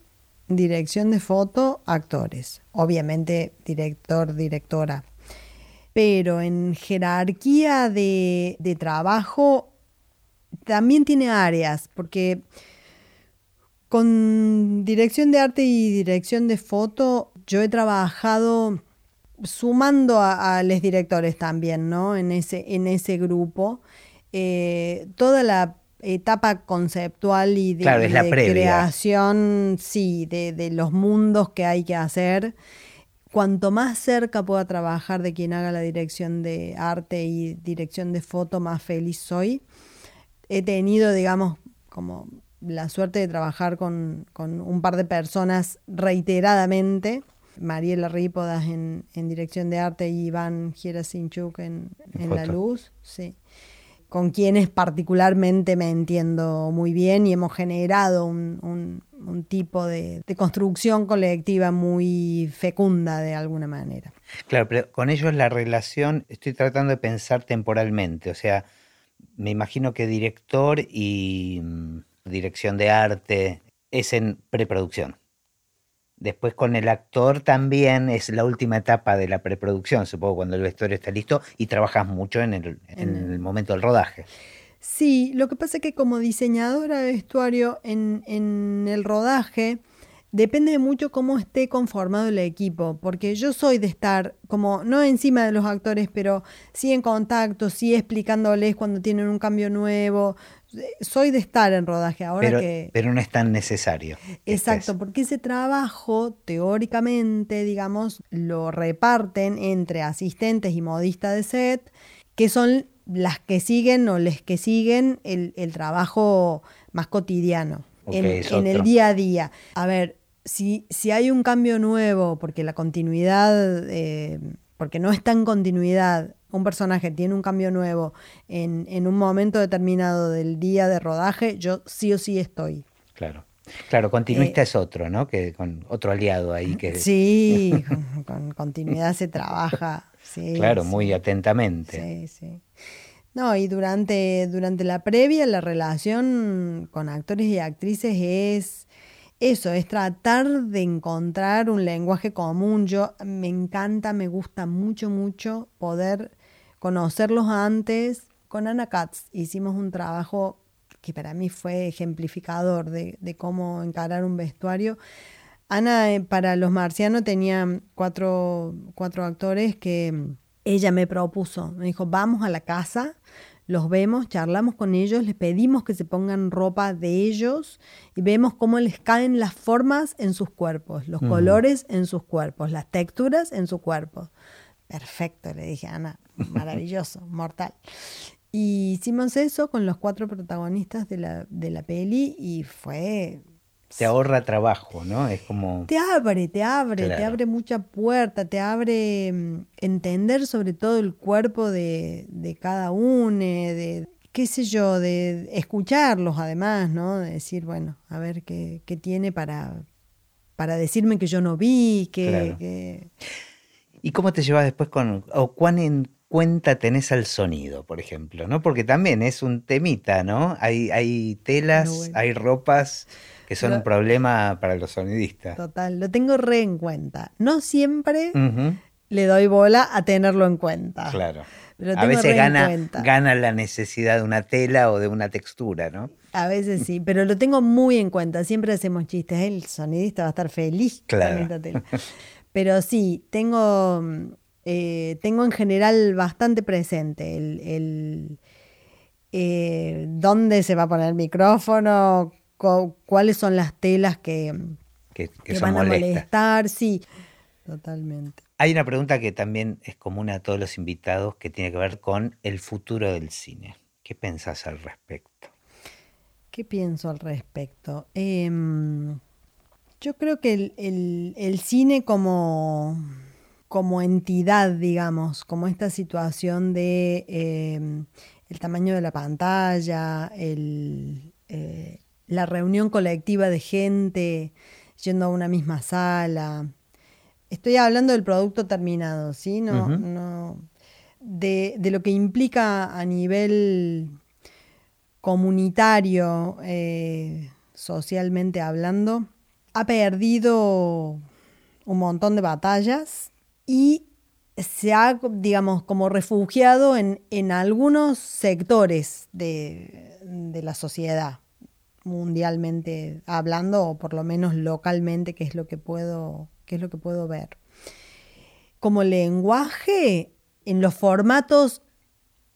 dirección de foto, actores. Obviamente, director, directora pero en jerarquía de, trabajo también tiene áreas, porque con dirección de arte y dirección de foto yo he trabajado sumando a, los directores también, ¿no? En ese, en ese grupo. Eh, toda la etapa conceptual y de, creación, sí, de, de, los mundos que hay que hacer cuanto más cerca pueda trabajar de quien haga la dirección de arte y dirección de foto, más feliz soy. He tenido, digamos, como la suerte de trabajar con, un par de personas reiteradamente. Mariela Rípodas en, en dirección de arte y Iván Gierasinchuk en, en La Luz. Sí con quienes particularmente me entiendo muy bien y hemos generado un, tipo de, construcción colectiva muy fecunda de alguna manera. Claro, pero con ellos la relación, estoy tratando de pensar temporalmente, o sea, me imagino que director y mm, dirección de arte es en preproducción. Después con el actor también es la última etapa de la preproducción, supongo, cuando el vestuario está listo y trabajas mucho en el, en el momento del rodaje. Sí, lo que pasa es que como diseñadora de vestuario en, en el rodaje depende mucho cómo esté conformado el equipo, porque yo soy de estar como no encima de los actores, pero sí en contacto, sí explicándoles cuando tienen un cambio nuevo. Soy de estar en rodaje ahora pero, que... Pero no es tan necesario. Exacto, porque ese trabajo, teóricamente, digamos, lo reparten entre asistentes y modistas de set, que son las que siguen o les que siguen el, trabajo más cotidiano. en, el día a día. A ver, si, si hay un cambio nuevo, porque la continuidad, eh, porque no está en continuidad, un personaje tiene un cambio nuevo en, en un momento determinado del día de rodaje, yo sí o sí estoy. Claro. Claro, continuista eh, es otro, ¿no? Que con otro aliado ahí que. Sí, con, continuidad se trabaja. claro, muy atentamente. Sí, sí. No, y durante, durante la previa, la relación con actores y actrices es eso, es tratar de encontrar un lenguaje común. Yo me encanta, me gusta mucho, mucho poder conocerlos antes. Con Ana Katz hicimos un trabajo que para mí fue ejemplificador de, cómo encarar un vestuario. Ana, eh, para Los Marcianos, tenía cuatro, cuatro actores que ella me propuso. Me dijo, vamos a la casa, los vemos, charlamos con ellos, les pedimos que se pongan ropa de ellos y vemos cómo les caen las formas en sus cuerpos, los colores en sus cuerpos, las texturas en su cuerpo. Perfecto, le dije, Ana, maravilloso, mortal. Y hicimos eso con los cuatro protagonistas de la, de la peli y fue te ahorra trabajo, ¿no? Es como... Te abre, te abre, te abre mucha puerta, te abre mm, entender sobre todo el cuerpo de, de cada uno, de, qué sé yo, de escucharlos además, ¿no? De decir, bueno, a ver qué, qué tiene para, para decirme que yo no vi, que, ¿Y cómo te llevas después con, o cuán en cuenta tenés al sonido, por ejemplo, ¿no? Porque también es un temita, ¿no? Hay, hay telas, hay ropas que son un problema para los sonidistas. Total, lo tengo re en cuenta. No siempre le doy bola a tenerlo en cuenta. Claro. a veces gana, gana la necesidad de una tela o de una textura, ¿no? A veces sí, pero lo tengo muy en cuenta. Siempre hacemos chistes. El sonidista va a estar feliz claro. esta tela. Pero sí, tengo, eh, tengo en general bastante presente el, eh, dónde se va a poner el micrófono, cuáles son las telas que, que, van a molestar, sí, totalmente. Hay una pregunta que también es común a todos los invitados que tiene que ver con el futuro del cine. ¿Qué pensás al respecto? ¿Qué pienso al respecto? Em, yo creo que el, cine como, como entidad, digamos, como esta situación de em, el tamaño de la pantalla, el, eh, la reunión colectiva de gente yendo a una misma sala. Estoy hablando del producto terminado, ¿sí? No, no de, lo que implica a nivel comunitario, eh, socialmente hablando, ha perdido un montón de batallas y se ha, digamos, como refugiado en, en algunos sectores de, de la sociedad mundialmente hablando o por lo menos localmente, que es lo que puedo, que es lo que puedo ver. Como lenguaje, en los formatos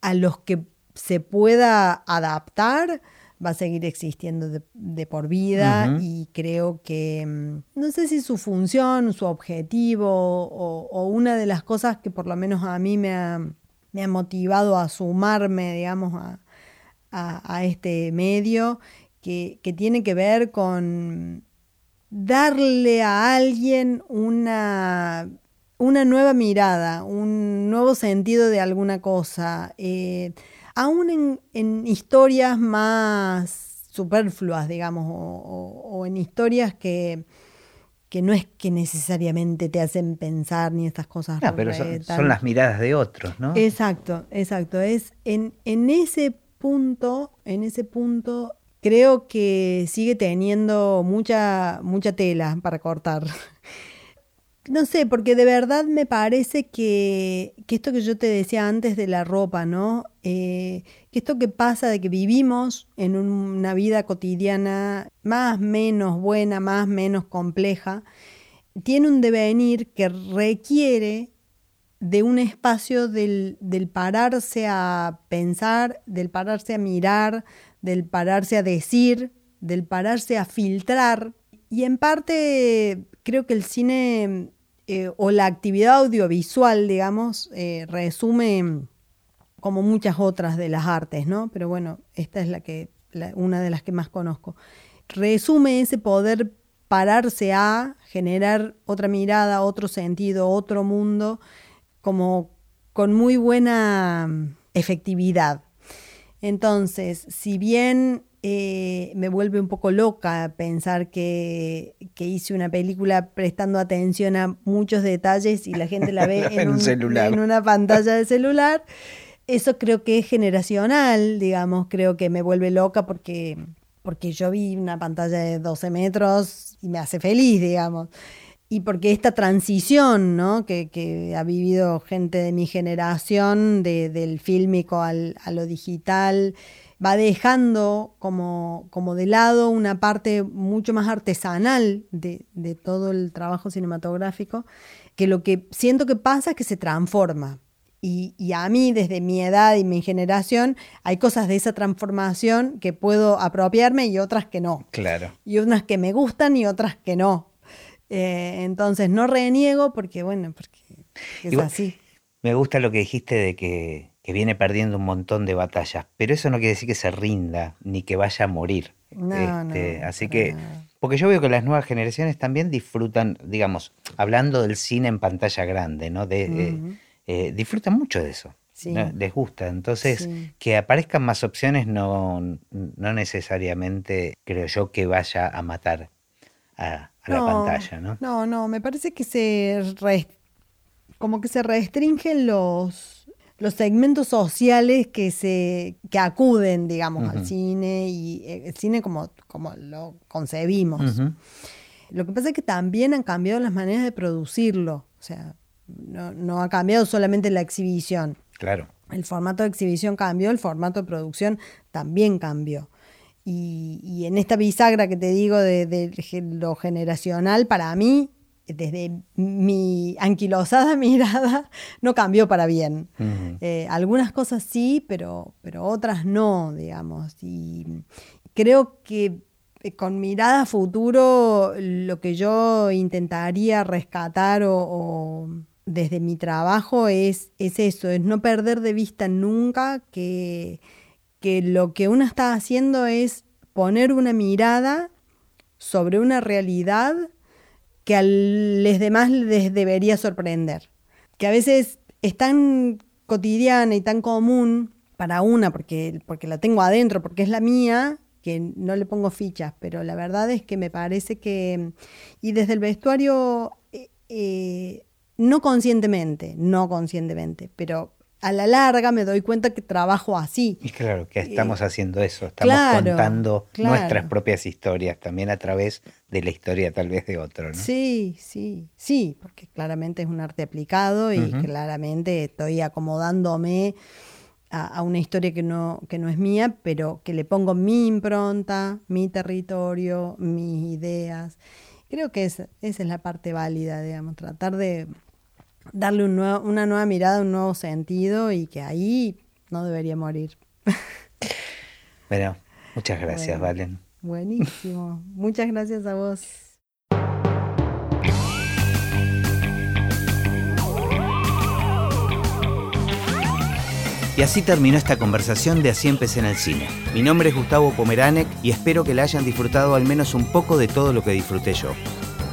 a los que se pueda adaptar, va a seguir existiendo de, por vida y creo que, mm, no sé si su función, su objetivo o, una de las cosas que por lo menos a mí me ha, me ha motivado a sumarme, digamos, a, a este medio que, tiene que ver con darle a alguien una, una nueva mirada, un nuevo sentido de alguna cosa, eh, aún en, historias más superfluas, digamos, o, en historias que, que, no es que necesariamente te hacen pensar ni estas cosas. No, pero son, las miradas de otros, ¿no? Exacto, exacto. Es en, en ese punto, en ese punto creo que sigue teniendo mucha, mucha tela para cortar. No sé, porque de verdad me parece que, esto que yo te decía antes de la ropa, ¿no? Eh, que esto que pasa de que vivimos en una vida cotidiana más, menos buena, más, menos compleja, tiene un devenir que requiere de un espacio del, del pararse a pensar, del pararse a mirar, del pararse a decir, del pararse a filtrar. Y en parte creo que el cine eh, o la actividad audiovisual, digamos, eh, resume como muchas otras de las artes, ¿no? Pero bueno, esta es la que, una de las que más conozco. Resume ese poder pararse a generar otra mirada, otro sentido, otro mundo, como con muy buena efectividad. Entonces, si bien eh, me vuelve un poco loca pensar que, hice una película prestando atención a muchos detalles y la gente la ve en, en una pantalla de celular, eso creo que es generacional, digamos, creo que me vuelve loca porque, porque yo vi una pantalla de 12 metros y me hace feliz, digamos y porque esta transición ¿no? que, ha vivido gente de mi generación, del fílmico al, a lo digital, va dejando como, como, de lado una parte mucho más artesanal de, de, todo el trabajo cinematográfico, que lo que siento que pasa es que se transforma. Y, y, a mí, desde mi edad y mi generación, hay cosas de esa transformación que puedo apropiarme y otras que no. Claro. Y unas que me gustan y otras que no. Eh, entonces no reniego porque, bueno, porque es así. Me gusta lo que dijiste de que, viene perdiendo un montón de batallas, pero eso no quiere decir que se rinda ni que vaya a morir. Este, así que, porque yo veo que las nuevas generaciones también disfrutan, digamos, hablando del cine en pantalla grande, ¿no? De, eh, disfrutan mucho de eso. Les gusta. Entonces, que aparezcan más opciones no, no necesariamente creo yo que vaya a matar a, la pantalla, ¿no? No, no, me parece que se como que se restringen los, los segmentos sociales que se que acuden, digamos, al cine y eh, el cine como, como lo concebimos. Lo que pasa es que también han cambiado las maneras de producirlo. O sea, no, no ha cambiado solamente la exhibición. Claro. El formato de exhibición cambió, el formato de producción también cambió. Y, en esta bisagra que te digo de, lo generacional, para mí, desde mi anquilosada mirada, no cambió para bien. Eh, algunas cosas sí, pero, pero otras no, digamos. Y creo que eh, con mirada a futuro, lo que yo intentaría rescatar o, desde mi trabajo es, es eso, es no perder de vista nunca que que lo que uno está haciendo es poner una mirada sobre una realidad que a los demás les debería sorprender. Que a veces es tan cotidiana y tan común para una, porque, porque la tengo adentro, porque es la mía, que no le pongo fichas, pero la verdad es que me parece que, y desde el vestuario, eh, eh, no conscientemente, no conscientemente, pero a la larga me doy cuenta que trabajo así. Y claro, que estamos haciendo eso, estamos contando nuestras propias historias también a través de la historia tal vez de otro, ¿no? Sí, sí, sí, porque claramente es un arte aplicado y claramente estoy acomodándome a, una historia que no, que no es mía, pero que le pongo mi impronta, mi territorio, mis ideas. Creo que esa es la parte válida, digamos, tratar de darle una nueva mirada, un nuevo sentido y que ahí no debería morir. Bueno, muchas gracias, Valen. Buenísimo. Muchas gracias a vos. Y así terminó esta conversación de Así empecé en el cine. Mi nombre es Gustavo Pomeranek y espero que la hayan disfrutado al menos un poco de todo lo que disfruté yo.